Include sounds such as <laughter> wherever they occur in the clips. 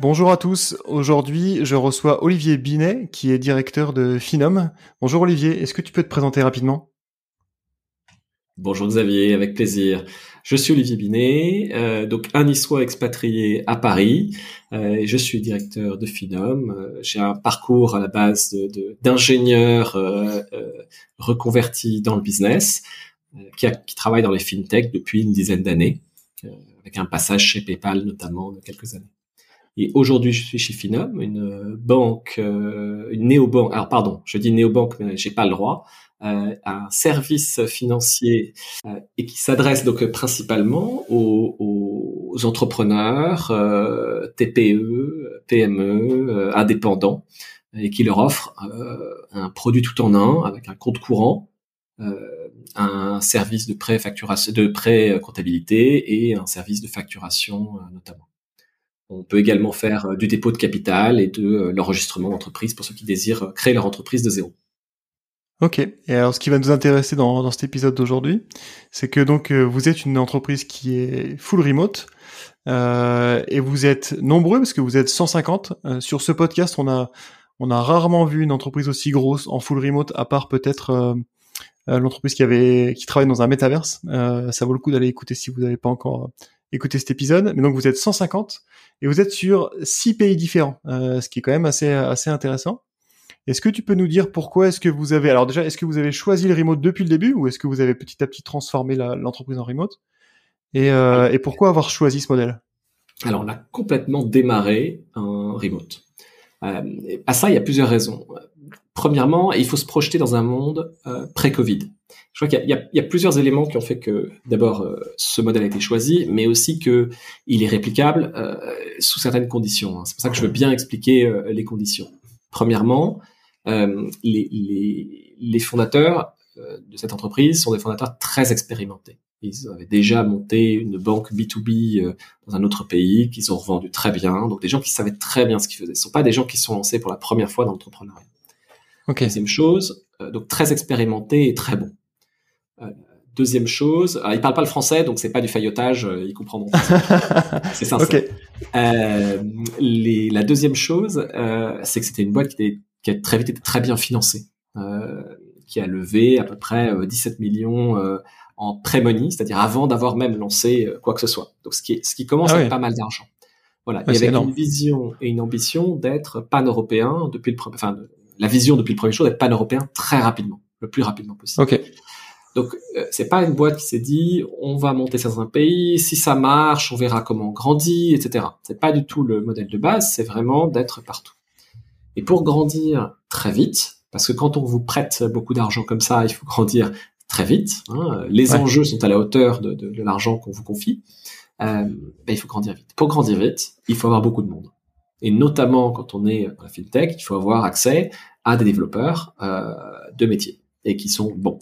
Bonjour à tous. Aujourd'hui, je reçois Olivier Binet, qui est directeur de Finom. Bonjour Olivier, est-ce que tu peux te présenter rapidement? Bonjour Xavier, avec plaisir. Je suis Olivier Binet, euh, donc un niçois expatrié à Paris. Euh, je suis directeur de Finom. Euh, j'ai un parcours à la base d'ingénieur de, reconverti dans le business, qui, a, qui, travaille dans les fintech depuis une dizaine d'années, avec un passage chez PayPal notamment de quelques années. Et aujourd'hui, je suis chez Finom, une banque, euh, une néobanque. Alors pardon, je dis néobanque, mais j'ai pas le droit. Euh, un service financier euh, et qui s'adresse donc principalement aux, aux entrepreneurs, euh, TPE, PME, indépendants, et qui leur offre un produit tout en un avec un compte courant, un service de pré de pré comptabilité et un service de facturation notamment. On peut également faire euh, du dépôt de capital et de euh, l'enregistrement d'entreprise pour ceux qui désirent euh, créer leur entreprise de zéro. Ok. Et alors, ce qui va nous intéresser dans, cet épisode d'aujourd'hui, c'est que donc vous êtes une entreprise qui est full remote et vous êtes nombreux parce que vous êtes 150. sur ce podcast, on a on a rarement vu une entreprise aussi grosse en full remote, à part peut-être l'entreprise qui avait qui travaille dans un métaverse. ça vaut le coup d'aller écouter si vous n'avez pas encore écouté cet épisode. Mais donc vous êtes 150 et vous êtes sur six pays différents, euh, ce qui est quand même assez intéressant. Est-ce que tu peux nous dire pourquoi est-ce que vous avez alors déjà est-ce que vous avez choisi le remote depuis le début ou est-ce que vous avez petit à petit transformé l'entreprise en remote? Et, euh, et pourquoi avoir choisi ce modèle? Alors on a complètement démarré en remote. Euh, à ça il y a plusieurs raisons. Premièrement, il faut se projeter dans un monde pré-Covid. Je crois qu'il y, y, a plusieurs éléments qui ont fait que, d'abord, euh, ce modèle a été choisi, mais aussi que il est réplicable euh, sous certaines conditions. Hein. C'est pour ça que je veux bien expliquer euh, les conditions. Premièrement, les, les, les, fondateurs de cette entreprise sont des fondateurs très expérimentés. Ils avaient déjà monté une banque B2B dans un autre pays qu'ils ont revendu très bien. Donc des gens qui savaient très bien ce qu'ils faisaient. Ce sont pas des gens qui se sont lancés pour la première fois dans l'entrepreneuriat. Okay. Deuxième chose, donc très expérimenté et très bon. Euh, deuxième chose, alors, il parle pas le français, donc c'est pas du faillotage, euh, ils comprendront. <laughs> c'est ça. Euh, les, la deuxième chose, euh, c'est que c'était une boîte qui, était, qui a très vite été très bien financée, euh, qui a levé à peu près 17 millions en pré-money, c'est-à-dire avant d'avoir même lancé quoi que ce soit. Donc ce qui, ce qui commence à être pas mal d'argent. Voilà. et avec une vision et une ambition d'être pan-européen depuis le, enfin, la vision depuis le premier jour d'être pan-européen très rapidement, le plus rapidement possible. Okay. Donc euh, c'est pas une boîte qui s'est dit on va monter dans un pays, si ça marche, on verra comment on grandit, etc. C'est pas du tout le modèle de base, c'est vraiment d'être partout. Et pour grandir très vite, parce que quand on vous prête beaucoup d'argent comme ça, il faut grandir très vite. Hein, les enjeux sont à la hauteur de, de, de l'argent qu'on vous confie. Euh, ben, il faut grandir vite. Pour grandir vite, il faut avoir beaucoup de monde. Et notamment quand on est dans la fintech, il faut avoir accès à des développeurs euh, de métier et qui sont bons.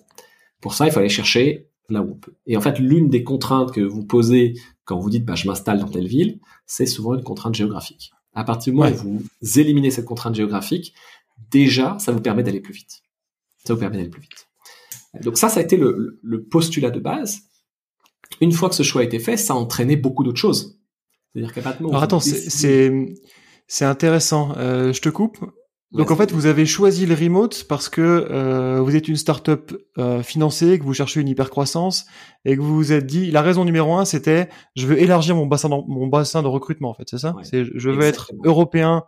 Pour ça, il faut aller chercher là où on peut. Et en fait, l'une des contraintes que vous posez quand vous dites bah, je m'installe dans telle ville, c'est souvent une contrainte géographique. À partir du moment où vous éliminez cette contrainte géographique, déjà, ça vous permet d'aller plus vite. Ça vous permet d'aller plus vite. Donc ça, ça a été le, le, postulat de base. Une fois que ce choix a été fait, ça a entraîné beaucoup d'autres choses. C'est-à-dire qu'à Alors attends, c'est c'est intéressant. Euh, je te coupe. Donc en fait, vous avez choisi le remote parce que euh, vous êtes une startup euh, financée, que vous cherchez une hypercroissance et que vous vous êtes dit la raison numéro un, c'était je veux élargir mon bassin de, mon bassin de recrutement en fait, c'est ça? C'est je veux être européen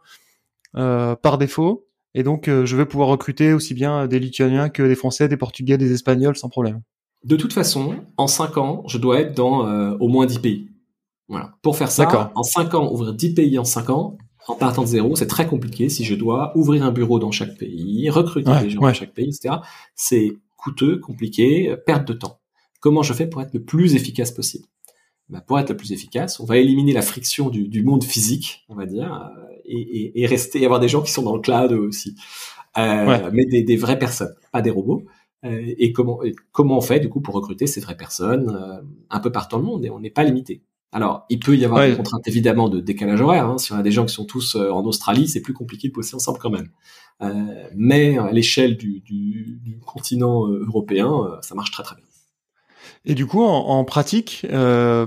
euh, par défaut et donc euh, je veux pouvoir recruter aussi bien des Lituaniens que des Français, des Portugais, des Espagnols sans problème. De toute façon, en cinq ans, je dois être dans euh, au moins 10 pays. Voilà. Pour faire ça, en cinq ans, ouvrir 10 pays en cinq ans, en partant de zéro, c'est très compliqué si je dois ouvrir un bureau dans chaque pays, recruter des gens dans chaque pays, etc. C'est coûteux, compliqué, perte de temps. Comment je fais pour être le plus efficace possible? Bah, pour être la plus efficace, on va éliminer la friction du, du monde physique, on va dire, et, et, et, rester avoir des gens qui sont dans le cloud aussi, euh, mais des, des, vraies personnes, pas des robots. Euh, et comment comment on fait du coup pour recruter ces vraies personnes euh, un peu partout dans le monde et on n'est pas limité. Alors, il peut y avoir des contraintes évidemment de décalage horaire. Hein. Si on a des gens qui sont tous euh, en Australie, c'est plus compliqué de bosser ensemble quand même. Euh, mais à l'échelle du, du, du, continent européen, ça marche très très bien. Et du coup, en, en pratique, euh,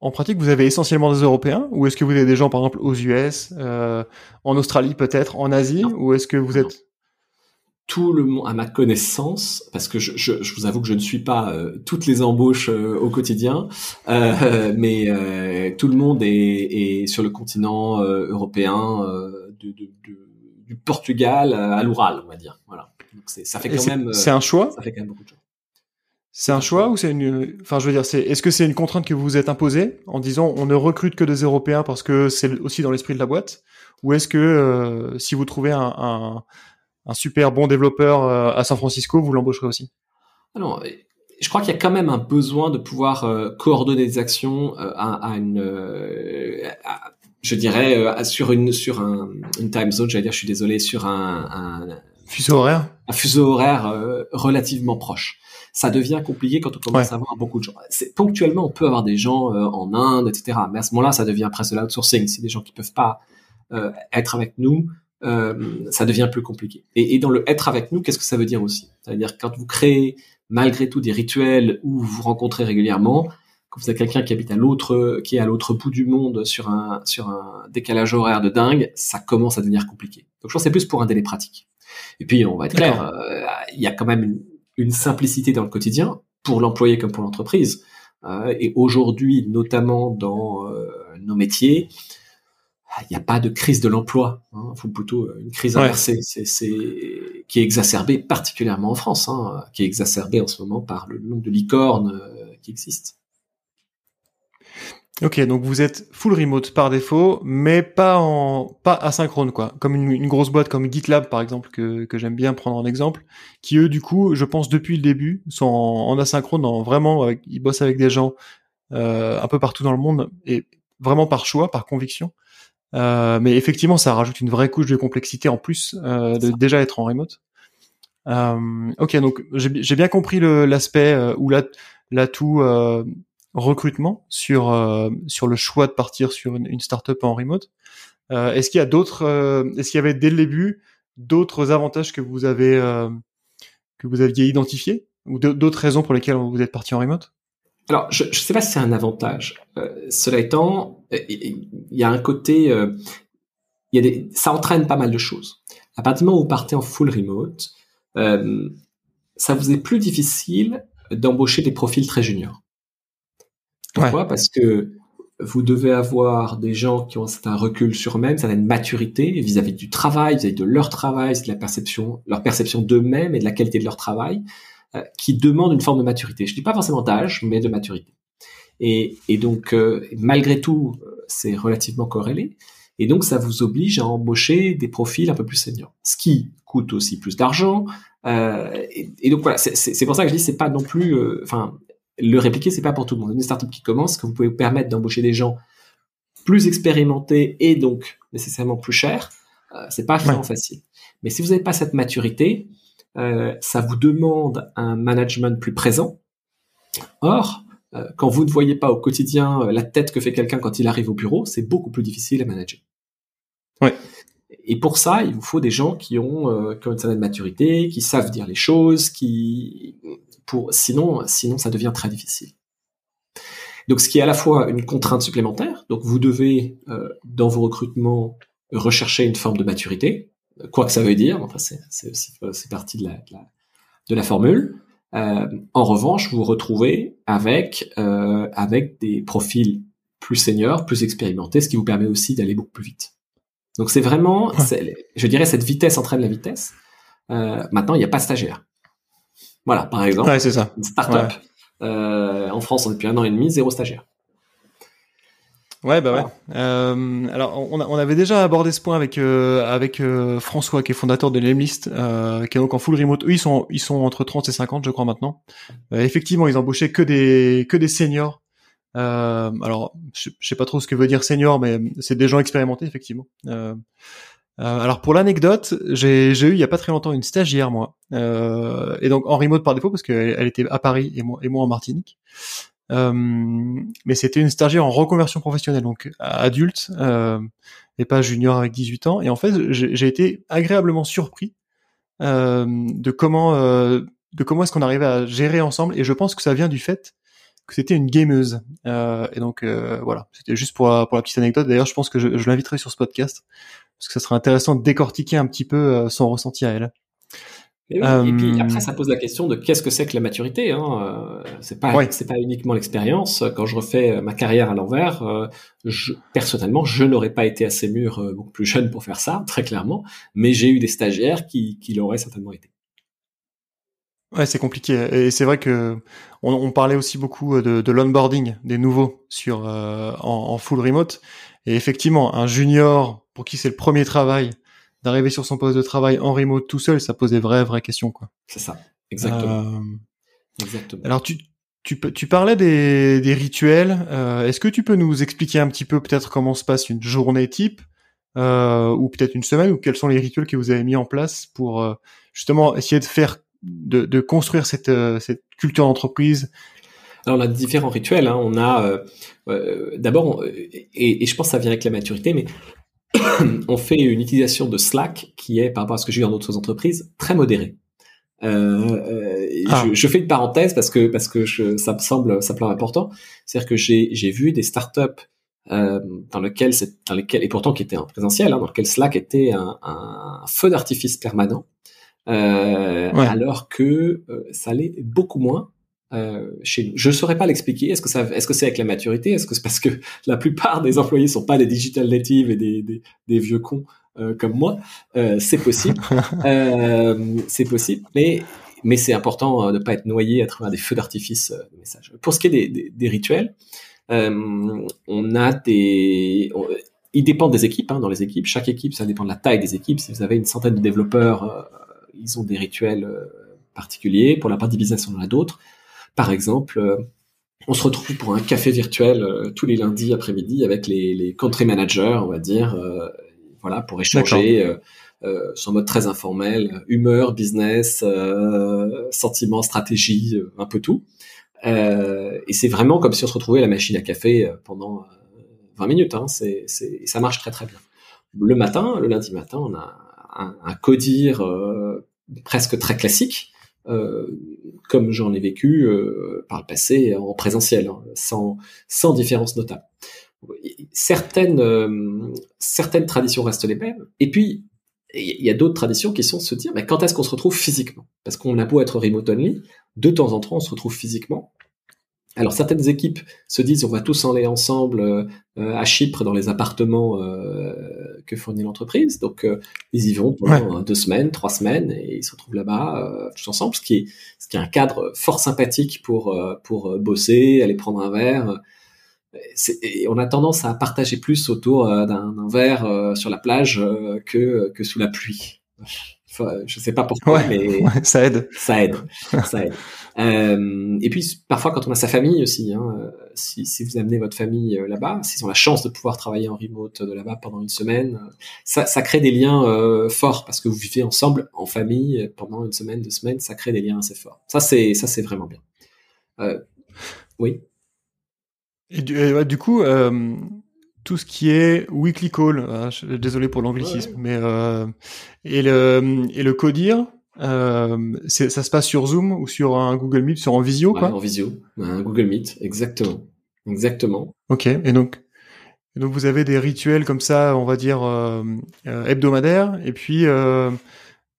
en pratique, vous avez essentiellement des Européens, ou est-ce que vous avez des gens, par exemple, aux US, euh, en Australie peut-être, en Asie, ou est-ce que vous êtes tout le monde, à ma connaissance, parce que je, je, je, vous avoue que je ne suis pas euh, toutes les embauches euh, au quotidien, euh, mais euh, tout le monde est, est sur le continent européen, de, de, de, du Portugal à l'Oural, on va dire. Voilà. Donc ça fait quand même. C'est un choix. Ça fait quand même beaucoup de choses. C'est un choix ou c'est une, enfin, je veux dire, c'est, est-ce que c'est une contrainte que vous vous êtes imposée en disant on ne recrute que des Européens parce que c'est aussi dans l'esprit de la boîte, ou est-ce que si vous trouvez un, un un super bon développeur euh, à San Francisco, vous l'embaucherez aussi? Alors, je crois qu'il y a quand même un besoin de pouvoir euh, coordonner des actions euh, à, à, une, je dirais, sur une sur un, une time zone. J'allais dire, je suis désolé, sur un, un fuseau horaire, un fuseau horaire relativement proche. Ça devient compliqué quand on commence à avoir beaucoup de gens. Ponctuellement, on peut avoir des gens en Inde, etc. Mais à ce moment-là, ça devient presque de l'outsourcing. C'est des gens qui peuvent pas être avec nous euh, ça devient plus compliqué. Et, et, dans le être avec nous, qu'est-ce que ça veut dire aussi? C'est-à-dire quand vous créez malgré tout des rituels où vous vous rencontrez régulièrement, quand vous avez quelqu'un qui habite à l'autre, qui est à l'autre bout du monde sur un sur un décalage horaire de dingue, ça commence à devenir compliqué. Donc je pense que c'est plus pour un délai pratique. Et puis on va être clair, euh, il y a quand même une, une, simplicité dans le quotidien pour l'employé comme pour l'entreprise. Euh, et aujourd'hui, notamment dans nos métiers, il n'y a pas de crise de l'emploi, hein, faut plutôt euh, une crise inversée, c'est, qui est exacerbée particulièrement en France, hein, qui est exacerbée en ce moment par le nombre de licornes euh, qui existent. Ok, donc vous êtes full remote par défaut, mais pas en pas asynchrone quoi, comme une, une grosse boîte comme GitLab par exemple que, que j'aime bien prendre en exemple, qui eux du coup, je pense depuis le début sont en, asynchrone, en, vraiment avec, ils bossent avec des gens euh, un peu partout dans le monde et vraiment par choix, par conviction. Euh, mais effectivement, ça rajoute une vraie couche de complexité en plus euh, de déjà être en remote. Euh, ok, donc j'ai bien compris l'aspect euh, ou l'atout euh, recrutement sur sur le choix de partir sur une, une startup en remote. est-ce qu'il y a d'autres, est-ce qu'il y avait dès le début d'autres avantages que vous avez que vous aviez identifiés ou d'autres raisons pour lesquelles vous êtes parti en remote? Alors, je ne sais pas si c'est un avantage. Euh, cela étant, il y a un côté, euh, il y a des, ça entraîne pas mal de choses. À partir du moment où vous partez en full remote, euh, ça vous est plus difficile d'embaucher des profils très juniors. Pourquoi? Parce que vous devez avoir des gens qui ont un recul sur eux-mêmes, certaine maturité vis-à-vis du travail, vis-à-vis de leur travail, de la perception, leur perception d'eux-mêmes et de la qualité de leur travail. Euh, qui demande une forme de maturité. Je dis pas forcément d'âge, mais de maturité. Et, et donc, euh, malgré tout, c'est relativement corrélé. Et donc, ça vous oblige à embaucher des profils un peu plus seniors, ce qui coûte aussi plus d'argent. Euh, et, et, donc voilà, c'est pour ça que je dis c'est pas non plus, euh, enfin, le répliquer c'est pas pour tout le monde. Une startup qui commence, que vous pouvez vous permettre d'embaucher des gens plus expérimentés et donc nécessairement plus chers, euh, c'est pas vraiment facile. Mais si vous n'avez pas cette maturité, euh, ça vous demande un management plus présent. Or, euh, quand vous ne voyez pas au quotidien euh, la tête que fait quelqu'un quand il arrive au bureau, c'est beaucoup plus difficile à manager. Ouais. Et pour ça, il vous faut des gens qui ont, qui ont une certaine maturité, qui savent dire les choses, qui, pour, sinon, sinon ça devient très difficile. Donc, ce qui est à la fois une contrainte supplémentaire. Donc, vous devez, dans vos recrutements, rechercher une forme de maturité quoi que ça veut dire. Enfin, c'est c'est partie de la, de la, de la formule. Euh, en revanche, vous vous retrouvez avec euh, avec des profils plus seniors, plus expérimentés, ce qui vous permet aussi d'aller beaucoup plus vite. Donc c'est vraiment, je dirais, cette vitesse entraîne la vitesse. Euh, maintenant, il n'y a pas de stagiaire. Voilà, par exemple, ouais, c'est ça. une startup. Euh, en France, on est depuis un an et demi, zéro stagiaire. Ouais, bah ouais. Euh, alors, on, on, avait déjà abordé ce point avec euh, avec euh, François, qui est fondateur de Lemlist, euh, qui est donc en full remote. Eux, ils sont ils sont entre 30 et 50, je crois maintenant. Euh, effectivement, ils embauchaient que des que des seniors Euh, alors, je, je sais pas trop ce que veut dire senior, mais c'est des gens expérimentés effectivement. Euh, euh, alors pour l'anecdote, j'ai eu il y a pas très longtemps une stagiaire moi, euh, et donc en remote par défaut parce qu'elle elle était à Paris et moi, et moi en Martinique. Euh, mais c'était une stagiaire en reconversion professionnelle, donc adulte euh, et pas junior avec 18 ans. Et en fait, j'ai été agréablement surpris euh, de comment euh, de comment est-ce qu'on arrivait à gérer ensemble. Et je pense que ça vient du fait que c'était une gameuse. Euh, et donc voilà, c'était juste pour la, pour la petite anecdote. D'ailleurs, je pense que je, je l'inviterai sur ce podcast parce que ça serait intéressant de décortiquer un petit peu son ressenti à elle. Et, puis après, ça pose la question de qu'est-ce que c'est que la maturité. Hein. C'est pas, c'est pas uniquement l'expérience. Quand je refais ma carrière à l'envers, je, personnellement, je n'aurais pas été assez mûr, beaucoup plus jeune pour faire ça, très clairement. Mais j'ai eu des stagiaires qui, qui l'auraient certainement été. Ouais, c'est compliqué. Et c'est vrai que on, on, parlait aussi beaucoup de, de l'onboarding des nouveaux sur euh, en, en, full remote. Et effectivement, un junior pour qui c'est le premier travail, d'arriver sur son poste de travail en remote tout seul, ça pose des vraies vraies questions quoi. C'est ça, exactement. Euh... Exactement. Alors tu tu, tu parlais des, des rituels. Euh, Est-ce que tu peux nous expliquer un petit peu peut-être comment se passe une journée type euh, ou peut-être une semaine ou quels sont les rituels que vous avez mis en place pour euh, justement essayer de faire de, de construire cette, cette culture d'entreprise? Alors on a différents rituels. Hein. On a euh, euh d'abord, et, et, je pense que ça vient avec la maturité, mais <coughs> on fait une utilisation de Slack qui est, par rapport à ce que j'ai vu dans d'autres entreprises, très modérée. Euh, euh ah. je, je, fais une parenthèse parce que parce que je, ça me semble simplement important. C'est-à-dire que j'ai j'ai vu des startups euh, dans lesquelles c'est dans lesquelles et pourtant qui étaient en présentiel, hein, dans lesquelles Slack était un, un feu d'artifice permanent, euh, ouais. alors que euh, ça allait beaucoup moins euh, chez nous. Je ne saurais pas l'expliquer. Est-ce que ça, est-ce que c'est avec la maturité? Est-ce que c'est parce que <laughs> la plupart des employés sont pas des digital natives et des, des, des vieux cons euh, comme moi? Euh, C'est possible. <laughs> C'est possible. Mais mais c'est important de ne pas être noyé à travers des feux d'artifice de messages. Pour ce qui est des, des, des rituels, on a des on, ils dépendent des équipes. Hein, dans les équipes, chaque équipe, ça dépend de la taille des équipes. Si vous avez une centaine de développeurs, ils ont des rituels particuliers. Pour la partie business, on en a d'autres. Par exemple, euh, on se retrouve pour un café virtuel euh, tous les lundis après-midi avec les, les country managers, on va dire, euh, voilà, pour échanger euh, sur un mode très informel, humeur, business, euh, sentiments, stratégie, un peu tout. Euh, et c'est vraiment comme si on se retrouvait à la machine à café pendant 20 minutes. Hein. C'est, ça marche très très bien. Le matin, le lundi matin, on a un, un codir presque très classique comme j'en ai vécu euh, par le passé en présentiel, hein, sans, sans différence notable. Certaines, euh, certaines traditions restent les mêmes, et puis il y a d'autres traditions qui sont de se dire mais quand est-ce qu'on se retrouve physiquement? Parce qu'on a beau être remote only, de temps en temps on se retrouve physiquement, alors certaines équipes se disent on va tous aller ensemble euh, à Chypre dans les appartements euh, que fournit l'entreprise. Donc euh, ils y vont pendant deux semaines, trois semaines et ils se retrouvent là-bas euh, tous ensemble, ce qui est ce qui est un cadre fort sympathique pour euh, pour bosser, aller prendre un verre. Et on a tendance à partager plus autour d'un verre sur la plage que que sous la pluie. Je sais pas pourquoi, mais <laughs> ça aide. Ça aide. ça aide. <laughs> Euh, et puis parfois quand on a sa famille aussi, hein, euh, si, si, vous amenez votre famille euh, là-bas, s'ils ont la chance de pouvoir travailler en remote de là-bas pendant une semaine, ça, ça crée des liens euh, forts parce que vous vivez ensemble en famille pendant une semaine, deux semaines, ça crée des liens assez forts. Ça c'est ça c'est vraiment bien. Euh, oui. Et du, coup, euh, tout ce qui est weekly call, hein, désolé pour l'anglicisme, ouais. mais et le et le codir, euh, ça se passe sur Zoom ou sur un Google Meet, sur en visio, ouais, quoi En visio, un Google Meet, exactement, exactement. Ok. Et donc, et donc vous avez des rituels comme ça, on va dire euh, euh, hebdomadaires. Et puis, euh,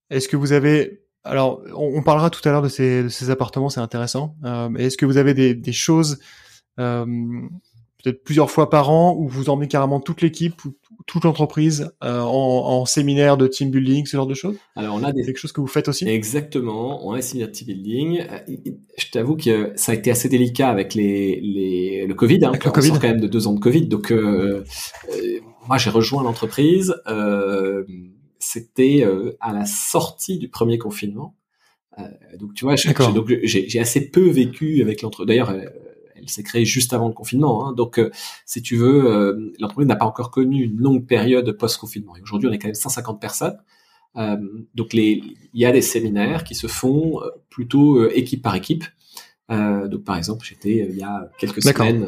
est-ce que vous avez alors, on, on, parlera tout à l'heure de ces, de ces appartements, c'est intéressant. Euh, est-ce que vous avez des, des choses euh, peut-être plusieurs fois par an où vous emmenez carrément toute l'équipe ou toute l'entreprise euh, en, en, séminaire de team building, ce genre de choses? Alors on a des... quelque chose que vous faites aussi? Exactement, on a des séminaires de team building. Euh, je t'avoue que ça a été assez délicat avec les, les le Covid. Hein, avec le COVID. quand même de deux ans de Covid, donc euh, euh moi j'ai rejoint l'entreprise. Euh, C'était euh, à la sortie du premier confinement. donc tu vois, j'ai assez peu vécu avec l'entreprise. D'ailleurs elle s'est créée juste avant le confinement. Hein. Donc, si tu veux, l'entreprise n'a pas encore connu une longue période post-confinement. Et aujourd'hui, on est quand même 150 personnes. donc, les, il y a des séminaires qui se font plutôt équipe par équipe. donc, par exemple, j'étais il y a quelques semaines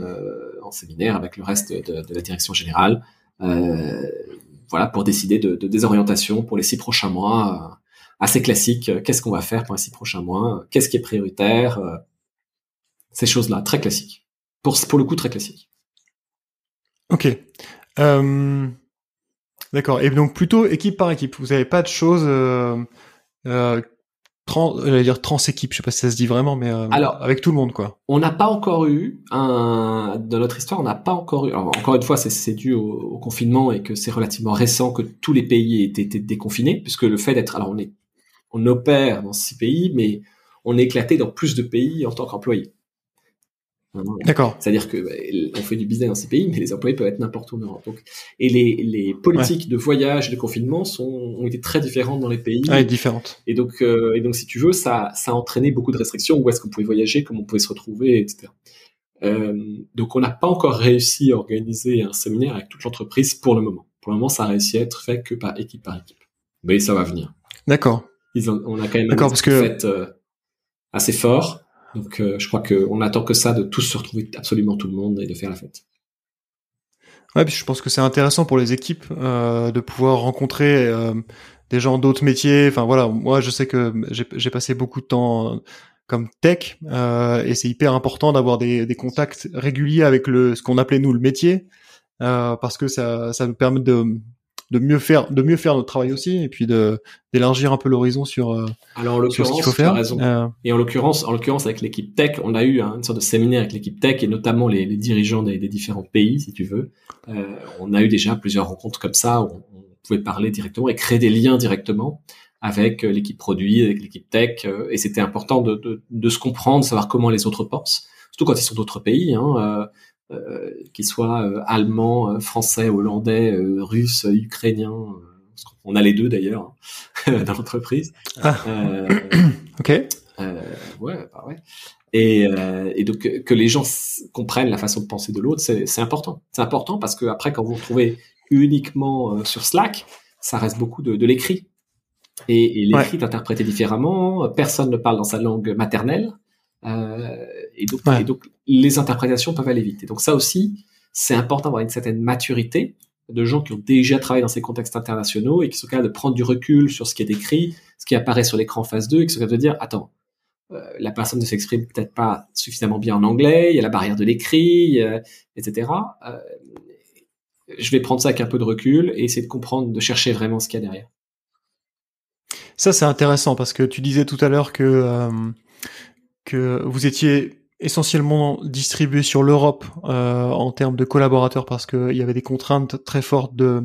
en séminaire avec le reste de, de la direction générale. voilà, pour décider de, de, des orientations pour les six prochains mois assez classique. Euh, qu'est-ce qu'on va faire pour les six prochains mois? Qu'est-ce qui est prioritaire? Euh, Ces choses-là, très classiques. Pour, pour le coup, très classique. Ok. Euh, d'accord. Et donc plutôt équipe par équipe. Vous n'avez pas de choses euh, euh, trans, dire trans équipe. Je sais pas si ça se dit vraiment, mais Alors, avec tout le monde quoi. On n'a pas encore eu un dans notre histoire. On n'a pas encore eu. encore une fois, c'est dû au, au, confinement et que c'est relativement récent que tous les pays aient été déconfinés, puisque le fait d'être alors on est on opère dans six pays, mais on est éclaté dans plus de pays en tant qu'employé. D'accord. C'est-à-dire que bah, on fait du business dans ces pays, mais les employés peuvent être n'importe où en Europe. Donc, et les, les politiques de voyage et de confinement sont, ont été très différentes dans les pays. Ah, différentes. Et donc, euh, et donc, si tu veux, ça, ça a entraîné beaucoup de restrictions. Où est-ce qu'on pouvait voyager, comment on pouvait se retrouver, etc. Euh, donc, on n'a pas encore réussi à organiser un séminaire avec toute l'entreprise pour le moment. Pour le moment, ça a réussi à être fait que par équipe par équipe. Mais ça va venir. D'accord on a quand même un parce que... fait euh, assez fort. Donc, euh, je crois qu'on attend que ça de tous se retrouver absolument tout le monde et de faire la fête. Ouais, puis je pense que c'est intéressant pour les équipes euh, de pouvoir rencontrer des gens d'autres métiers. Enfin voilà, moi je sais que j'ai passé beaucoup de temps comme tech et c'est hyper important d'avoir des, des, contacts réguliers avec le ce qu'on appelait nous le métier parce que ça, ça nous permet de de mieux faire de mieux faire notre travail aussi et puis de d'élargir un peu l'horizon sur euh, alors en l'occurrence tu as raison. Euh, et en l'occurrence en l'occurrence avec l'équipe tech on a eu une sorte de séminaire avec l'équipe tech et notamment les, les dirigeants des, des, différents pays si tu veux. Euh, on a eu déjà plusieurs rencontres comme ça où on, pouvait parler directement et créer des liens directement avec euh, l'équipe produit avec l'équipe tech euh, et c'était important de, de, de, se comprendre savoir comment les autres pensent. Surtout quand ils sont d'autres pays hein, qu'ils soient euh, allemands, euh, français, hollandais, russes, ukrainiens. on a les deux d'ailleurs hein, <laughs> dans l'entreprise. Ah. ok. ouais, bah ouais. Et, et, donc que les gens comprennent la façon de penser de l'autre, c'est important. C'est important parce que après, quand vous vous retrouvez uniquement sur Slack, ça reste beaucoup de, de l'écrit. Et, et l'écrit est interprété différemment. Personne ne parle dans sa langue maternelle. Euh, et, donc, et, donc, les interprétations peuvent aller vite. Et donc ça aussi, c'est important d'avoir une certaine maturité de gens qui ont déjà travaillé dans ces contextes internationaux et qui sont capables de prendre du recul sur ce qui est écrit, ce qui apparaît sur l'écran phase 2 et qui sont capables de dire, attends, euh, la personne ne s'exprime peut-être pas suffisamment bien en anglais, il y a la barrière de l'écrit, etc. Euh, je vais prendre ça avec un peu de recul et essayer de comprendre, de chercher vraiment ce qu'il y a derrière. Ça, c'est intéressant parce que tu disais tout à l'heure que euh, que vous étiez essentiellement distribué sur l'Europe euh, en termes de collaborateurs parce qu'il y avait des contraintes très fortes de,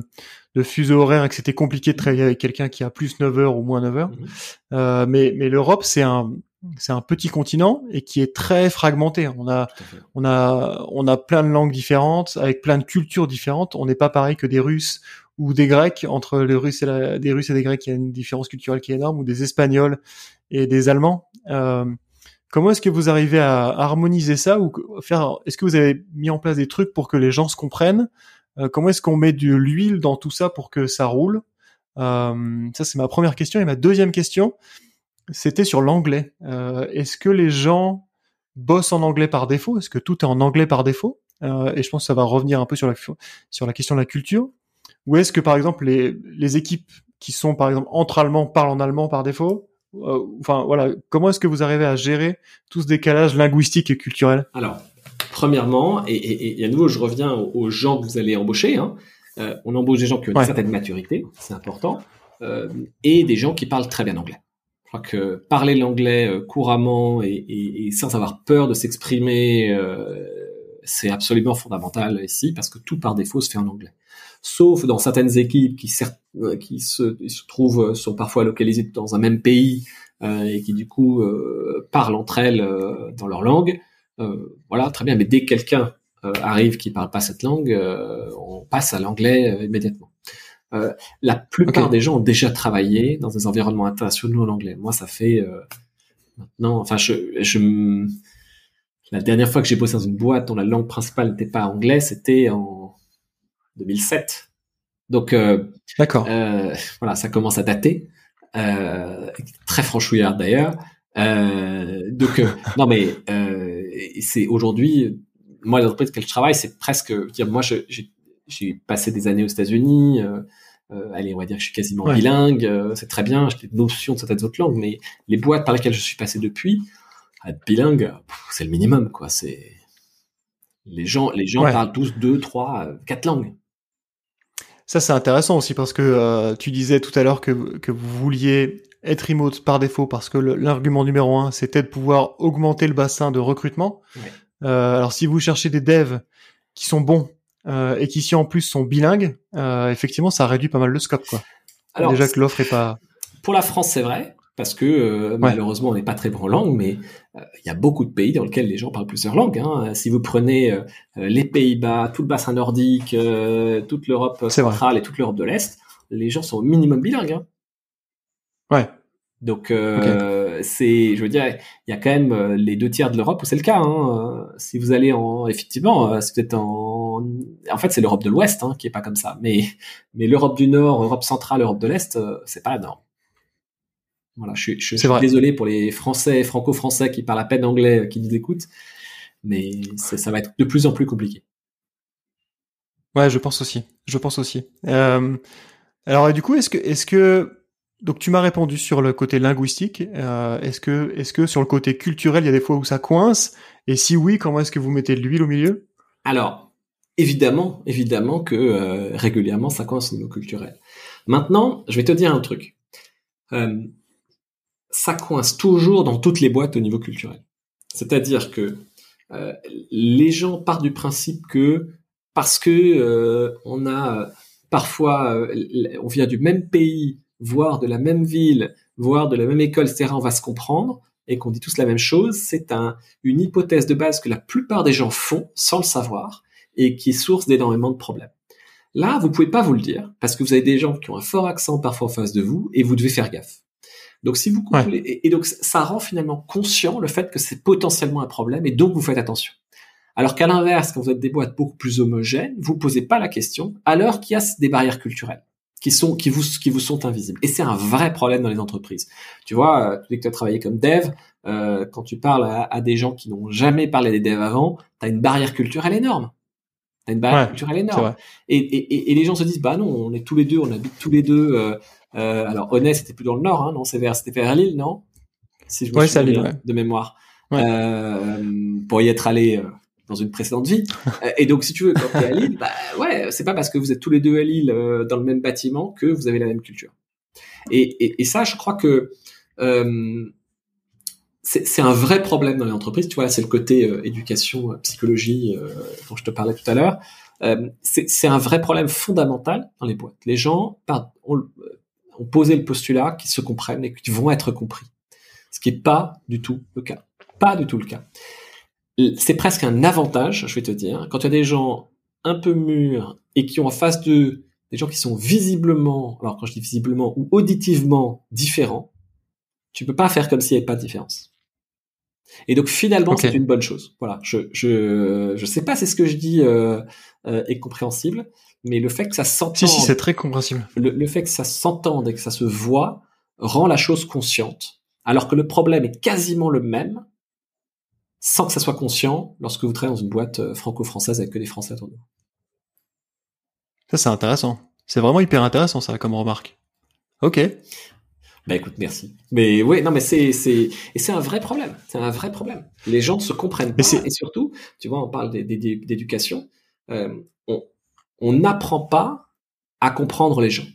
de fuseau horaire et que c'était compliqué de travailler avec quelqu'un qui a plus 9 heures ou moins 9 heures. Mhm. Euh, mais mais l'Europe, c'est un c'est un petit continent et qui est très fragmenté. On a, on a, on a plein de langues différentes, avec plein de cultures différentes. On n'est pas pareil que des Russes ou des Grecs. Entre les Russes et la, des Russes et des Grecs, il y a une différence culturelle qui est énorme, ou des Espagnols et des Allemands. Euh, Comment est-ce que vous arrivez à harmoniser ça ou faire Est-ce que vous avez mis en place des trucs pour que les gens se comprennent? Euh, Comment est-ce qu'on met de l'huile dans tout ça pour que ça roule? Euh, Ça, c'est ma première question. Et ma deuxième question, c'était sur l'anglais. Euh, est-ce que les gens bossent en anglais par défaut? Est-ce que tout est en anglais par défaut? Et je pense que ça va revenir un peu sur la sur la question de la culture. Ou est-ce que par exemple les, les équipes qui sont par exemple entre allemands parlent en allemand par défaut? Enfin voilà, comment est-ce que vous arrivez à gérer tout ce décalage linguistique et culturel? Alors, premièrement, et, à nouveau, je reviens aux, gens que vous allez embaucher. Hein. Euh, on embauche des gens qui ont une certaine maturité, c'est important, euh, et des gens qui parlent très bien anglais. Je crois que parler l'anglais couramment et, sans avoir peur de s'exprimer, c'est absolument fondamental ici, parce que tout par défaut se fait en anglais sauf dans certaines équipes qui, euh, qui se, se, trouvent euh, sont parfois localisées dans un même pays euh, et qui du coup euh, parlent entre elles euh, dans leur langue. voilà, très bien. Mais dès que quelqu'un arrive qui parle pas cette langue, on passe à l'anglais immédiatement. la plupart des gens ont déjà travaillé dans des environnements internationaux en anglais. Moi, ça fait maintenant, enfin, je, je la dernière fois que j'ai bossé dans une boîte dont la langue principale n'était pas anglais, c'était en 2007. Donc, euh, d'accord. Euh, voilà, ça commence à dater. Euh, très franchouillard d'ailleurs. Donc, non mais c'est aujourd'hui, moi l'entreprise que je travaille, c'est presque, dire, moi j'ai passé des années aux États-Unis. allez, on va dire que je suis quasiment bilingue. c'est très bien, j'ai des notions de certaines autres langues, mais les boîtes par lesquelles je suis passé depuis, être bilingue, c'est le minimum, quoi. C'est les gens, les gens parlent tous deux, trois, quatre langues. Ça, c'est intéressant aussi parce que euh, tu disais tout à l'heure que, que vous vouliez être remote par défaut parce que l'argument numéro un, c'était de pouvoir augmenter le bassin de recrutement. Euh, alors, si vous cherchez des devs qui sont bons euh, et qui, si en plus sont bilingues, effectivement, ça réduit pas mal le scope, quoi. Alors, Déjà que l'offre est pas. Pour la France, c'est vrai parce que euh, malheureusement on n'est pas très bon en langue, mais euh, il y a beaucoup de pays dans lesquels les gens parlent plusieurs langues. Hein. Si vous prenez euh, les Pays-Bas, tout le bassin nordique, toute l'Europe centrale et toute l'Europe de l'Est, les gens sont au minimum bilingues. Hein. Ouais. Donc c'est, je veux dire, il y a quand même les deux tiers de l'Europe où c'est le cas. Hein. Si vous allez en, effectivement, si vous êtes en, en fait c'est l'Europe de l'Ouest hein, qui est pas comme ça, mais mais l'Europe du Nord, Europe centrale, Europe de l'Est, c'est pas la norme. Voilà, je, je, suis désolé pour les Français, franco-français qui parlent à peine anglais, euh, qui nous écoutent, mais ça va être de plus en plus compliqué. Ouais, je pense aussi. Je pense aussi. Euh, alors, du coup, est-ce que, est-ce que, donc tu m'as répondu sur le côté linguistique. Euh, est-ce que, est-ce que sur le côté culturel, il y a des fois où ça coince? Et si oui, comment est-ce que vous mettez de l'huile au milieu? Alors, évidemment, évidemment que euh, régulièrement ça coince au niveau culturel. Maintenant, je vais te dire un truc. Ça coince toujours dans toutes les boîtes au niveau culturel. C'est-à-dire que euh, les gens partent du principe que parce que euh, on a euh, parfois on vient du même pays, voire de la même ville, voire de la même école, etc. On va se comprendre et qu'on dit tous la même chose. C'est un, une hypothèse de base que la plupart des gens font sans le savoir et qui est source d'énormément de problèmes. Là, vous pouvez pas vous le dire parce que vous avez des gens qui ont un fort accent parfois en face de vous et vous devez faire gaffe. Donc si vous et, donc ça rend finalement conscient le fait que c'est potentiellement un problème et donc vous faites attention. Alors qu'à l'inverse, quand vous êtes des boîtes beaucoup plus homogènes, vous posez pas la question, alors qu'il y a des barrières culturelles qui sont qui vous qui vous sont invisibles. Et c'est un vrai problème dans les entreprises. Tu vois, euh, tu dis que tu as travaillé comme dev, euh, quand tu parles à, des gens qui n'ont jamais parlé des devs avant, tu as une barrière culturelle énorme. T'as une barrière culturelle énorme. Et, et, et, les gens se disent, bah non, on est tous les deux, on habite tous les deux euh, euh, alors Honnête, c'était plus dans le nord, hein, non C'est vers, c'était vers Lille, non? Si je me souviens de mémoire. Euh, pour y être allé euh, dans une précédente vie. <laughs> Euh, et donc, si tu veux, quand tu es à Lille, bah ouais, c'est pas parce que vous êtes tous les deux à Lille euh, dans le même bâtiment que vous avez la même culture. Et, et, et ça, je crois que c'est un vrai problème dans les entreprises. Tu vois, c'est le côté éducation, psychologie dont je te parlais tout à l'heure. c'est un vrai problème fondamental dans les boîtes. Les gens, on, ont posé le postulat qu'ils se comprennent et qu'ils vont être compris. Ce qui n'est pas du tout le cas. Pas du tout le cas. C'est presque un avantage, je vais te dire, quand tu as des gens un peu mûrs et qui ont en face d'eux des gens qui sont visiblement, alors quand je dis visiblement ou auditivement différents, tu peux pas faire comme s'il n'y avait pas de différence. Et donc finalement, c'est une bonne chose. Voilà, je je je sais pas si ce que je dis euh, euh, est compréhensible, mais le fait que ça s'entende. Si, si, c'est très compréhensible. Le, fait que ça s'entende et que ça se voit rend la chose consciente. Alors que le problème est quasiment le même, sans que ça soit conscient, lorsque vous travaillez dans une boîte euh, franco-française avec que des Français autour de vous. Ça, c'est intéressant. C'est vraiment hyper intéressant, ça, comme remarque. Ok. Bah écoute, merci. Mais oui, non, mais c'est c'est et c'est un vrai problème. C'est un vrai problème. Les gens ne se comprennent pas et surtout, tu vois, on parle d'éducation. Euh, on, on n'apprend pas à comprendre les gens.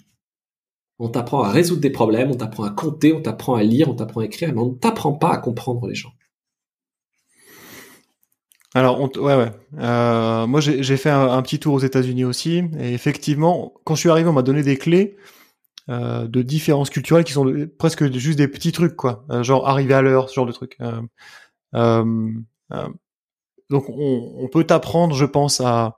On t'apprend à résoudre des problèmes, on t'apprend à compter, on t'apprend à lire, on t'apprend à écrire, mais on ne t'apprend pas à comprendre les gens. Alors, on ouais, ouais. Euh, moi, j'ai fait un, petit tour aux États-Unis aussi, et effectivement, quand je suis arrivé, on m'a donné des clés euh, de différences culturelles qui sont presque juste des petits trucs, quoi. Euh, genre arriver à l'heure, ce genre de trucs. donc, on, peut t'apprendre, je pense, à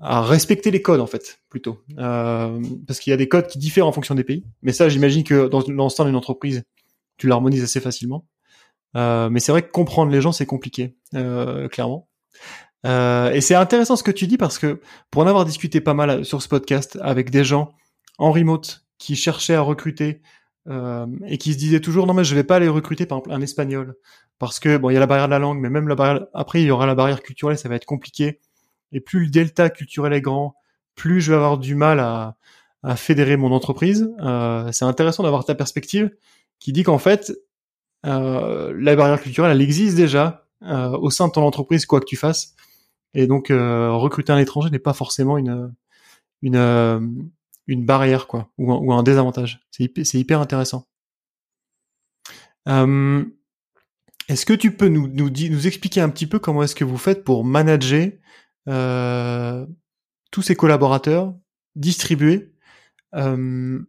respecter les codes en fait plutôt euh, parce qu'il y a des codes qui diffèrent en fonction des pays mais ça j'imagine que dans, l'instant d'une entreprise tu l'harmonises assez facilement mais c'est vrai que comprendre les gens c'est compliqué, clairement. et c'est intéressant ce que tu dis parce que pour en avoir discuté pas mal sur ce podcast avec des gens en remote qui cherchaient à recruter euh, et qui se disaient toujours non mais je vais pas aller recruter par exemple un espagnol. Parce que bon il y a la barrière de la langue mais même la barrière après il y aura la barrière culturelle ça va être compliqué. Et plus le delta culturel est grand plus je vais avoir du mal à, fédérer mon entreprise. Euh, c'est intéressant d'avoir ta perspective qui dit qu'en fait euh, la barrière culturelle elle existe déjà au sein de ton entreprise quoi que tu fasses. Et donc recruter un étranger n'est pas forcément une une barrière quoi ou un, désavantage. C'est hyper, intéressant. Est-ce que tu peux nous expliquer un petit peu comment est-ce que vous faites pour manager euh, tous ces collaborateurs distribués euh,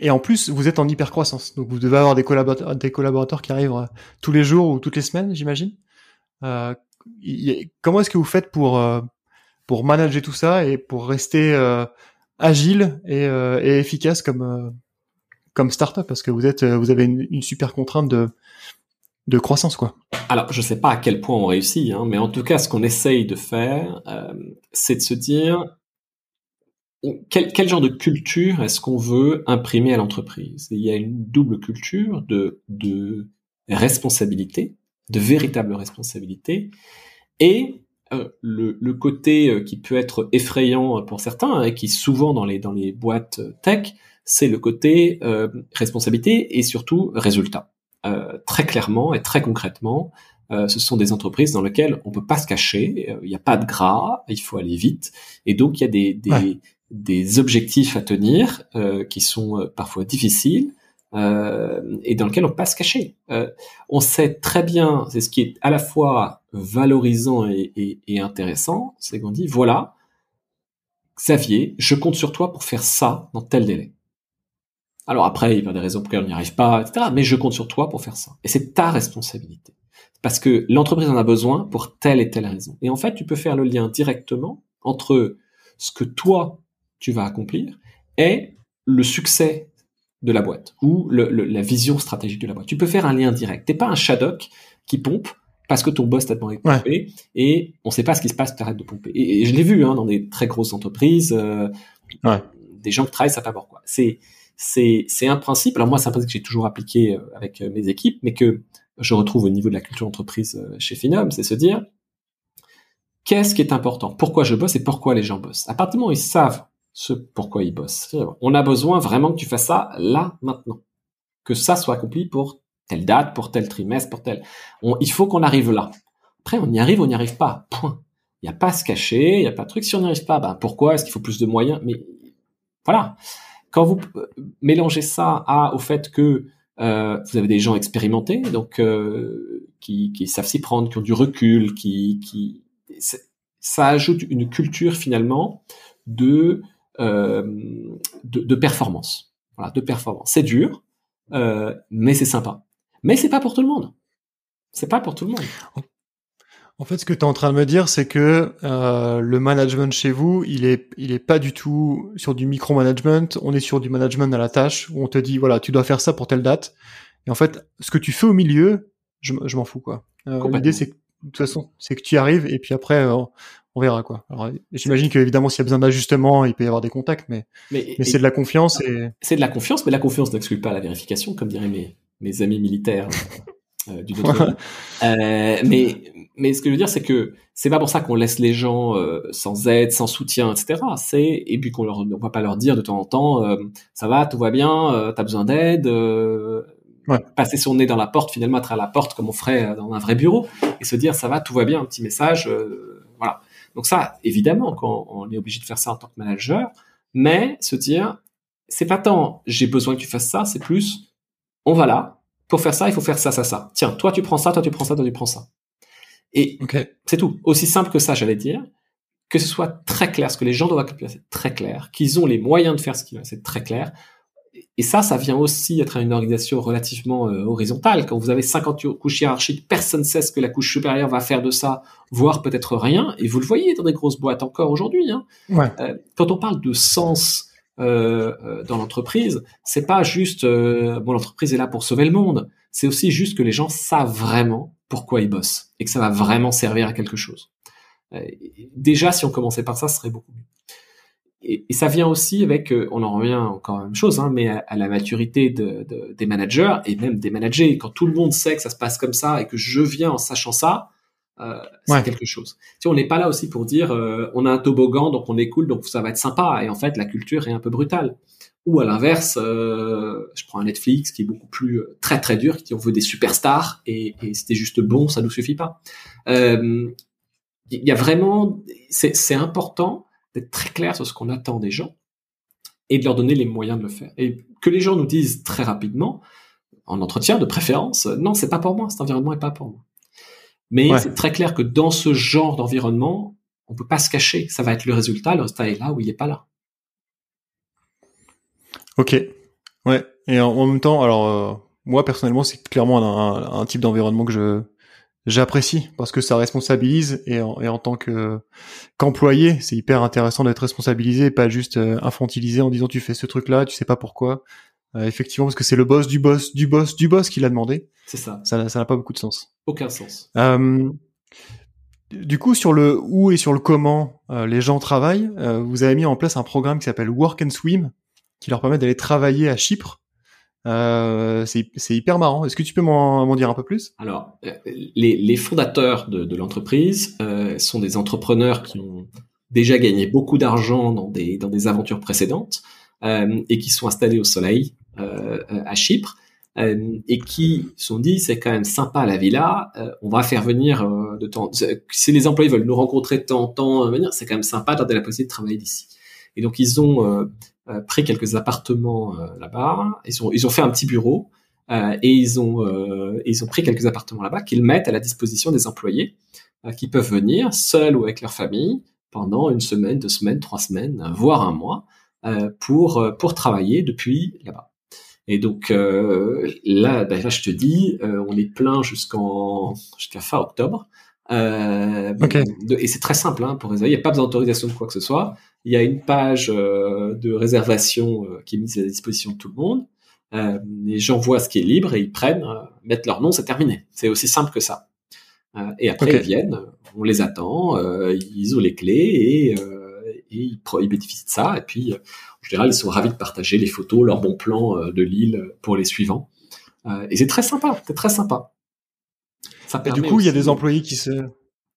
et en plus vous êtes en hyper croissance donc vous devez avoir des collaborateurs des collaborateurs qui arrivent euh, tous les jours ou toutes les semaines j'imagine. Euh, comment est-ce que vous faites pour manager tout ça et pour rester agile et, euh, et efficace comme euh, comme startup parce que vous êtes euh, vous avez une, super contrainte de de croissance quoi. Alors je sais pas à quel point on réussit, hein, mais en tout cas ce qu'on essaye de faire, c'est de se dire quel, quel genre de culture est-ce qu'on veut imprimer à l'entreprise? Il y a une double culture de de responsabilité, de véritable responsabilité, et le, le, côté euh, qui peut être effrayant pour certains hein, et qui souvent dans les dans les boîtes tech, c'est le côté euh, responsabilité et surtout résultat. très clairement et très concrètement, ce sont des entreprises dans lesquelles on peut pas se cacher, il n'y a pas de gras, il faut aller vite, et donc il y a des des, des objectifs à tenir qui sont parfois difficiles. Euh, et dans lequel on peut pas se cacher. Euh, on sait très bien, c'est ce qui est à la fois valorisant et, intéressant, c'est qu'on dit voilà, Xavier, je compte sur toi pour faire ça dans tel délai. Alors après, il y a des raisons pour lesquelles on n'y arrive pas, etc. Mais je compte sur toi pour faire ça. Et c'est ta responsabilité. Parce que l'entreprise en a besoin pour telle et telle raison. Et en fait, tu peux faire le lien directement entre ce que toi, tu vas accomplir et le succès de la boîte ou la vision stratégique de la boîte. Tu peux faire un lien direct. T'es pas un Shadok qui pompe parce que ton boss t'a demandé de pomper et on sait pas ce qui se passe, tu arrêtes de pomper. Et, je l'ai vu hein, dans des très grosses entreprises, euh, des gens qui travaillent, ça pas pourquoi. C'est c'est c'est un principe. Alors moi, c'est un principe que j'ai toujours appliqué euh, avec euh, mes équipes, mais que je retrouve au niveau de la culture d'entreprise chez Finom, c'est se dire qu'est-ce qui est important, pourquoi je bosse et pourquoi les gens bossent? À partir du moment où ils savent ce pourquoi ils bossent, on a besoin vraiment que tu fasses ça là maintenant, que ça soit accompli pour telle date, pour tel trimestre, pour tel. il faut qu'on arrive là. Après, on y arrive, on n'y arrive pas. Point. Il n'y a pas à se cacher, il n'y a pas de truc. Si on n'y arrive pas, ben pourquoi? Est-ce qu'il faut plus de moyens? Mais voilà. Quand vous euh, mélangez ça à, au fait que euh, vous avez des gens expérimentés, donc euh, qui, qui, savent s'y prendre, qui ont du recul, qui, qui ça ajoute une culture finalement de euh, de, de, performance. Voilà, de performance. C'est dur, euh, mais c'est sympa. Mais c'est pas pour tout le monde. C'est pas pour tout le monde. En fait, ce que tu es en train de me dire, c'est que euh, le management chez vous, il est, il est pas du tout sur du micromanagement. On est sur du management à la tâche où on te dit voilà, tu dois faire ça pour telle date. Et en fait, ce que tu fais au milieu, je, je m'en fous quoi. Euh, L'idée, c'est de toute façon, c'est que tu y arrives et puis après, euh, on verra quoi. Alors, j'imagine qu'évidemment, s'il y a besoin d'ajustement, il peut y avoir des contacts, mais, mais, c'est de la confiance et. C'est de la confiance, mais la confiance n'exclut pas la vérification, comme diraient mes, mes amis militaires euh, du <laughs> euh, mais, mais ce que je veux dire, c'est que c'est pas pour ça qu'on laisse les gens euh, sans aide, sans soutien, etc. C'est et puis qu'on leur, on va pas leur dire de temps en temps, euh, ça va, tout va bien, euh, t'as besoin d'aide. Ouais. passer son nez dans la porte, finalement être à la porte comme on ferait dans un vrai bureau, et se dire ça va, tout va bien, un petit message, voilà. Donc ça, évidemment, quand on est obligé de faire ça en tant que manager, mais se dire, c'est pas tant j'ai besoin que tu fasses ça, c'est plus on va là pour faire ça, il faut faire ça, ça, ça. Tiens, toi tu prends ça, toi tu prends ça, toi tu prends ça. Et c'est tout. Aussi simple que ça, j'allais dire. Que ce soit très clair, ce que les gens doivent c'est très clair. Qu'ils ont les moyens de faire ce qu'ils veulent, c'est très clair. Et ça, ça vient aussi être une organisation relativement euh, horizontale. Quand vous avez 50 couches hiérarchiques, personne ne sait ce que la couche supérieure va faire de ça, voire peut-être rien. Et vous le voyez dans des grosses boîtes encore aujourd'hui. Hein. Euh, quand on parle de sens euh, euh dans l'entreprise, c'est pas juste bon l'entreprise est là pour sauver le monde. c'est aussi juste que les gens savent vraiment pourquoi ils bossent et que ça va vraiment servir à quelque chose. Déjà, si on commençait par ça, ce serait beaucoup mieux. Et, ça vient aussi avec, euh, on en revient encore à la même chose, hein, mais à, la maturité de, des managers et même des managers. Quand tout le monde sait que ça se passe comme ça et que je viens en sachant ça, euh, c'est quelque chose. Tu sais, on n'est pas là aussi pour dire euh, on a un toboggan donc on est cool donc ça va être sympa et en fait la culture est un peu brutale. Ou à l'inverse, euh, je prends un Netflix qui est beaucoup plus euh, très très dur, qui dit on veut des superstars et, et c'était juste bon, ça nous suffit pas. Il y a vraiment, c'est important d'être très clair sur ce qu'on attend des gens et de leur donner les moyens de le faire. Et que les gens nous disent très rapidement, en entretien de préférence, non, c'est pas pour moi, cet environnement est pas pour moi. Mais c'est très clair que dans ce genre d'environnement, on peut pas se cacher. Ça va être le résultat. Le résultat est là ou il est pas là. Ok. Ouais. Et en, même temps, alors euh, moi personnellement, c'est clairement un, type d'environnement que je j'apprécie parce que ça responsabilise et en, et en tant que qu'employé, c'est hyper intéressant d'être responsabilisé et pas juste euh, infantilisé en disant tu fais ce truc là, tu sais pas pourquoi. Euh, effectivement, parce que c'est le boss du boss du boss du boss qui l'a demandé. C'est ça. Ça n'a pas beaucoup de sens. Aucun sens. Euh, du coup, sur le où et sur le comment euh, les gens travaillent, euh, vous avez mis en place un programme qui s'appelle Work and Swim, qui leur permet d'aller travailler à Chypre. C'est hyper marrant. Est-ce que tu peux m'en dire un peu plus? Alors, les, les, fondateurs de, de l'entreprise sont des entrepreneurs qui ont déjà gagné beaucoup d'argent dans des, dans des aventures précédentes et qui sont installés au soleil à Chypre euh, et qui sont dit c'est quand même sympa la villa, euh, on va faire venir euh, de temps. Si les employés veulent nous rencontrer de temps en temps, venir, c'est quand même sympa d'avoir la possibilité de travailler d'ici. Et donc ils ont pris quelques appartements là-bas, ils ont ils ont fait un petit bureau et ils ont ils ont pris quelques appartements là-bas qu'ils mettent à la disposition des employés qui peuvent venir seuls ou avec leur famille pendant une semaine, deux semaines, trois semaines, voire un mois pour pour travailler depuis là-bas. Et donc euh, là, bah, je te dis, euh, on est plein jusqu'en jusqu'à fin octobre. Euh, et c'est très simple hein, pour réserver. Il n'y a pas besoin d'autorisation de quoi que ce soit. Il y a une page euh, de réservation euh, qui est mise à la disposition de tout le monde. les gens voient ce qui est libre et ils prennent, mettent leur nom, c'est terminé. C'est aussi simple que ça. et après, ils viennent, on les attend, ils ont les clés et et ils, ils, bénéficient de ça. Et puis, euh, en général, ils sont ravis de partager les photos, leurs bons plans euh, de l'île pour les suivants. Euh, et c'est très sympa, c'est très sympa. Ça et du coup, il y a des employés qui se...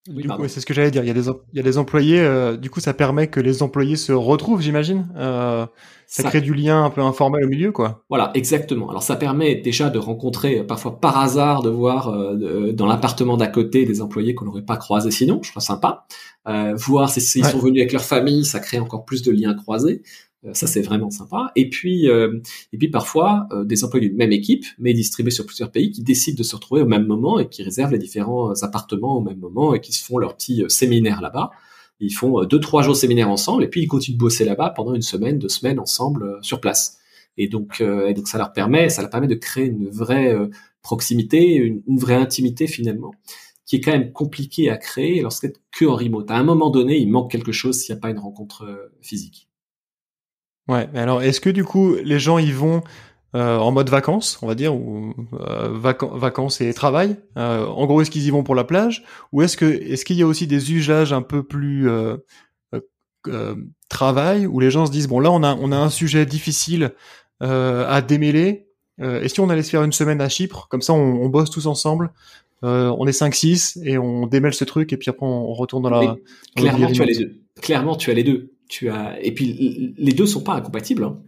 Oui, c'est ce que j'allais dire. Il y a des, il y a des employés. du coup, ça permet que les employés se retrouvent, j'imagine. Euh, ça, crée du lien un peu informel au milieu, quoi. Voilà, exactement. Alors, ça permet déjà de rencontrer, parfois par hasard, de voir dans l'appartement d'à côté des employés qu'on n'aurait pas croisés sinon. Je trouve sympa. Euh, voir s'ils sont venus avec leur famille, ça crée encore plus de liens croisés. Euh, ça c'est vraiment sympa. Et puis euh, et puis parfois des employés d'une même équipe, mais distribués sur plusieurs pays, qui décident de se retrouver au même moment et qui réservent les différents appartements au même moment et qui se font leur petit séminaire là-bas. Ils font deux trois jours de séminaire ensemble et puis ils continuent de bosser là-bas pendant une semaine, deux semaines ensemble sur place. Et donc, donc ça leur permet, ça leur permet de créer une vraie proximité, une, vraie intimité finalement qui est quand même compliqué à créer lorsqu'on est que en remote. À un moment donné, il manque quelque chose s'il n'y a pas une rencontre euh, physique. Ouais, mais alors est-ce que du coup les gens y vont euh, en mode vacances, on va dire, ou euh, vacances et travail En gros, est-ce qu'ils y vont pour la plage, ou est-ce que est-ce qu'il y a aussi des usages un peu plus travail où les gens se disent bon là on a on a un sujet difficile à démêler. et si on allait se faire une semaine à Chypre, comme ça on, on bosse tous ensemble, euh, on est 5-6 et on démêle ce truc et puis après on retourne dans la. clairement, tu as les deux. Clairement, tu as les deux. Tu as et puis les deux sont pas incompatibles. Hein.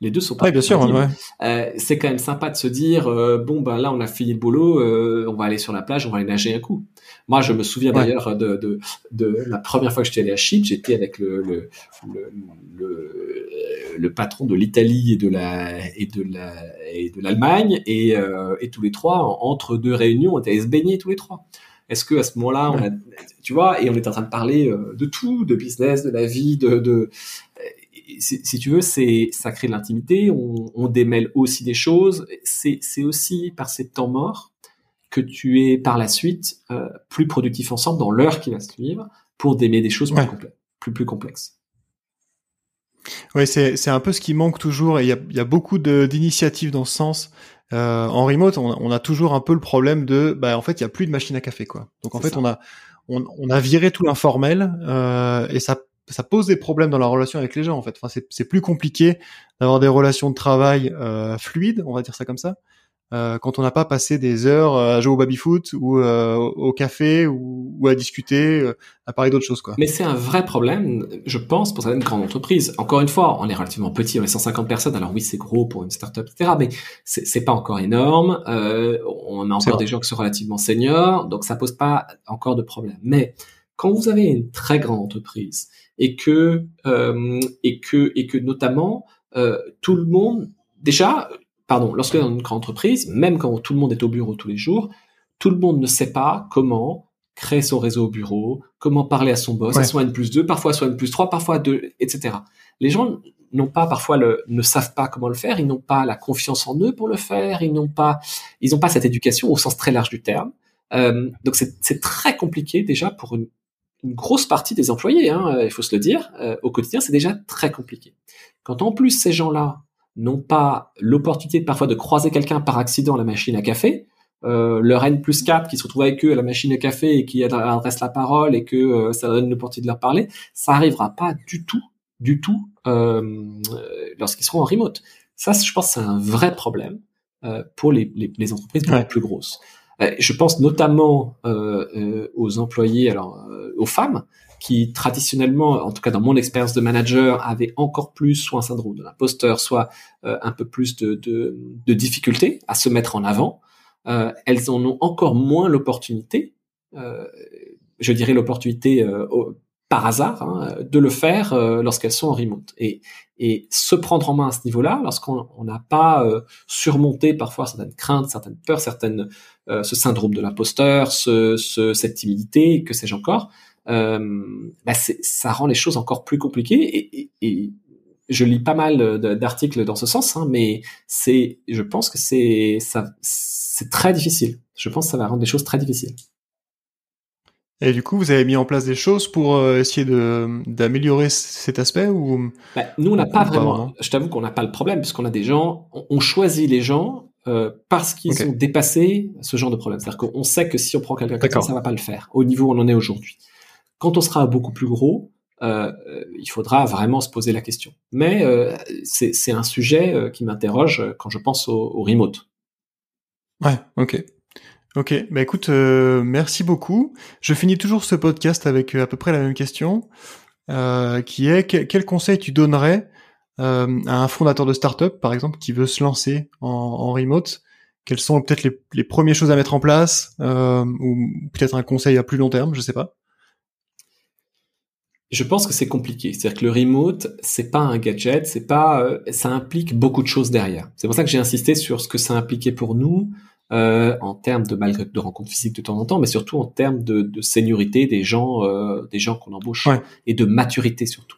Les deux sont pas. Oui, bien sûr. Ouais. Euh, c'est quand même sympa de se dire euh, bon ben là on a fini le boulot, euh, on va aller sur la plage, on va aller nager un coup. Moi, je me souviens d'ailleurs de, de, de, la première fois que j'étais allé à Chypre, j'étais avec le, le, le, le, le patron de l'Italie et de la et de la et de l'Allemagne et, et tous les trois entre deux réunions, on était allés se baigner tous les trois. Est-ce que à ce moment-là, on a, tu vois, et on était en train de parler de tout, de business, de la vie, de, de si, tu veux, c'est ça crée de l'intimité. On, on, démêle aussi des choses. C'est aussi par ces temps morts que tu es par la suite euh, plus productif ensemble dans l'heure qui va suivre pour démêler des choses plus, plus, plus complexes. Oui, c'est c'est un peu ce qui manque toujours et il y a, y a beaucoup d'initiatives dans ce sens. Euh, en remote, on, on, a toujours un peu le problème de, bah, en fait, il y a plus de machine à café, quoi. Donc en fait, on a on, on, a viré tout l'informel euh, et ça ça pose des problèmes dans la relation avec les gens en fait. Enfin, c'est plus compliqué d'avoir des relations de travail euh, fluides, on va dire ça comme ça, euh, quand on n'a pas passé des heures euh, à jouer au baby-foot ou euh, au café ou, ou à discuter, euh, à parler d'autres choses. Quoi. Mais c'est un vrai problème, je pense, pour certaines grandes entreprises. Encore une fois, on est relativement petit, on est 150 personnes, alors oui, c'est gros pour une startup, etc. Mais c'est pas encore énorme. on a encore des gens qui sont relativement seniors, donc ça pose pas encore de problème. Mais quand vous avez une très grande entreprise et que et que et que notamment tout le monde déjà pardon, lorsque dans une grande entreprise, même quand tout le monde est au bureau tous les jours, tout le monde ne sait pas comment créer son réseau au bureau, comment parler à son boss, ouais. soit N plus 2, parfois soit N plus 3, parfois 2, etc. Les gens n'ont pas parfois le, ne savent pas comment le faire, ils n'ont pas la confiance en eux pour le faire, ils n'ont pas, ils n'ont pas cette éducation au sens très large du terme. Euh, donc c'est très compliqué déjà pour une, une grosse partie des employés, hein, il faut se le dire, euh, au quotidien, c'est déjà très compliqué. Quand en plus ces gens-là n'ont pas l'opportunité parfois de croiser quelqu'un par accident à la machine à café, euh, leur N plus 4 qui se retrouve avec eux à la machine à café et qui adresse la parole et que euh, ça donne l'opportunité de leur parler, ça arrivera pas du tout, du tout euh, lorsqu'ils seront en remote. Ça, je pense, c'est un vrai problème euh, pour les, les, les entreprises ouais. plus grosses. Euh, je pense notamment euh, aux employés, alors aux femmes, qui traditionnellement, en tout cas dans mon expérience de manager, avait encore plus soit un syndrome de l'imposteur, soit euh, un peu plus de, de, de difficultés à se mettre en avant, euh, elles en ont encore moins l'opportunité, euh, je dirais l'opportunité euh, par hasard, hein, de le faire euh, lorsqu'elles sont en remote. Et, et se prendre en main à ce niveau-là, lorsqu'on n'a pas euh, surmonté parfois certaines craintes, certaines peurs, certaines, ce syndrome de l'imposteur, ce, ce, cette timidité, que sais-je encore, bah ça rend les choses encore plus compliquées. Et, et, et je lis pas mal d'articles dans ce sens, hein, mais c'est, je pense que c'est, ça, c'est très difficile. Je pense que ça va rendre les choses très difficiles. Et du coup, vous avez mis en place des choses pour euh, essayer de d'améliorer cet aspect ou? Bah, Nous, on n'a pas vraiment. vraiment? je t'avoue qu'on n'a pas le problème puisqu'on a des gens. On, on choisit les gens euh, parce qu'ils okay. ont dépassé ce genre de problème. C'est-à-dire qu'on sait que si on prend quelqu'un comme ça, ça va pas le faire au niveau où on en est aujourd'hui. Quand on sera beaucoup plus gros, euh, il faudra vraiment se poser la question. Mais euh, c'est un sujet euh, qui m'interroge quand je pense au, au, remote. Ouais, ok. Ok, bah écoute, euh, merci beaucoup. Je finis toujours ce podcast avec euh, à peu près la même question, qui est quel conseil tu donnerais à un fondateur de startup, par exemple, qui veut se lancer en, en remote? Quelles sont peut-être les, les, premières choses à mettre en place, ou peut-être un conseil à plus long terme, je sais pas je pense que c'est compliqué. C'est-à-dire que le remote, c'est pas un gadget, c'est pas, euh, ça implique beaucoup de choses derrière. C'est pour ça que j'ai insisté sur ce que ça impliquait pour nous euh, en termes de malgré de rencontres physiques de temps en temps, mais surtout en termes de, de seniorité des gens, euh, des gens qu'on embauche ouais. et de maturité surtout.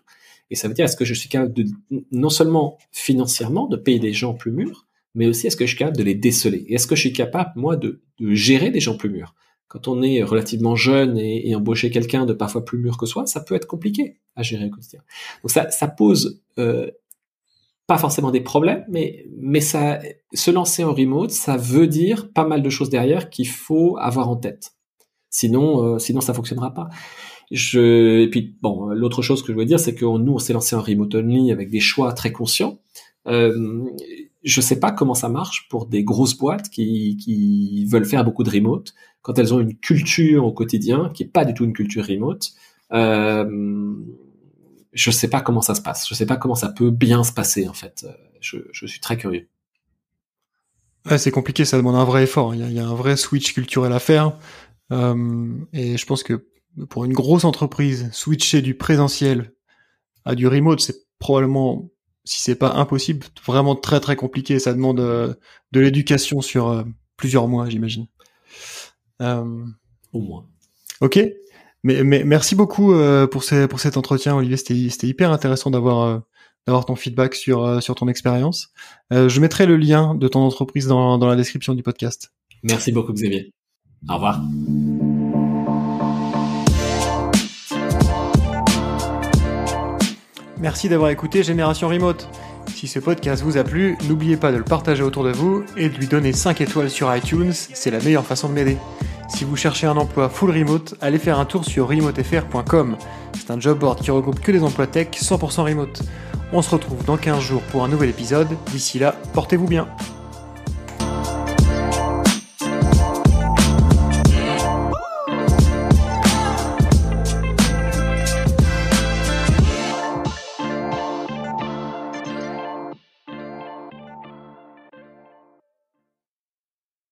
Et ça veut dire est-ce que je suis capable de non seulement financièrement de payer des gens plus mûrs, mais aussi est-ce que je suis capable de les déceler? Et est-ce que je suis capable moi de, de gérer des gens plus mûrs? Quand on est relativement jeune et, embaucher quelqu'un de parfois plus mûr que soi, ça peut être compliqué à gérer au quotidien. Donc ça, ça pose euh, pas forcément des problèmes, mais mais ça, se lancer en remote, ça veut dire pas mal de choses derrière qu'il faut avoir en tête. Sinon, euh, sinon ça fonctionnera pas. Je, et puis bon, l'autre chose que je veux dire, c'est que nous, on s'est lancé en remote only avec des choix très conscients. Euh, je sais pas comment ça marche pour des grosses boîtes qui, qui veulent faire beaucoup de remote quand elles ont une culture au quotidien qui est pas du tout une culture remote. Euh, je sais pas comment ça se passe. Je sais pas comment ça peut bien se passer en fait. Je, je suis très curieux. C'est compliqué, ça demande un vrai effort. Il y a, il y a un vrai switch culturel à faire. Euh, et je pense que pour une grosse entreprise, switcher du présentiel à du remote, c'est probablement si c'est pas impossible, vraiment très très compliqué. Ça demande euh, de l'éducation sur euh, plusieurs mois, j'imagine. Euh... Au moins. Ok. Mais, mais merci beaucoup pour, ces, pour cet entretien, Olivier. C'était hyper intéressant d'avoir d'avoir ton feedback sur sur ton expérience. je mettrai le lien de ton entreprise dans, dans la description du podcast. Merci beaucoup, Xavier. Au revoir. Merci d'avoir écouté Génération Remote. Si ce podcast vous a plu, n'oubliez pas de le partager autour de vous et de lui donner 5 étoiles sur iTunes, c'est la meilleure façon de m'aider. Si vous cherchez un emploi full remote, allez faire un tour sur remotefr.com. C'est un job board qui regroupe que des emplois tech 100% remote. On se retrouve dans 15 jours pour un nouvel épisode. D'ici là, portez-vous bien.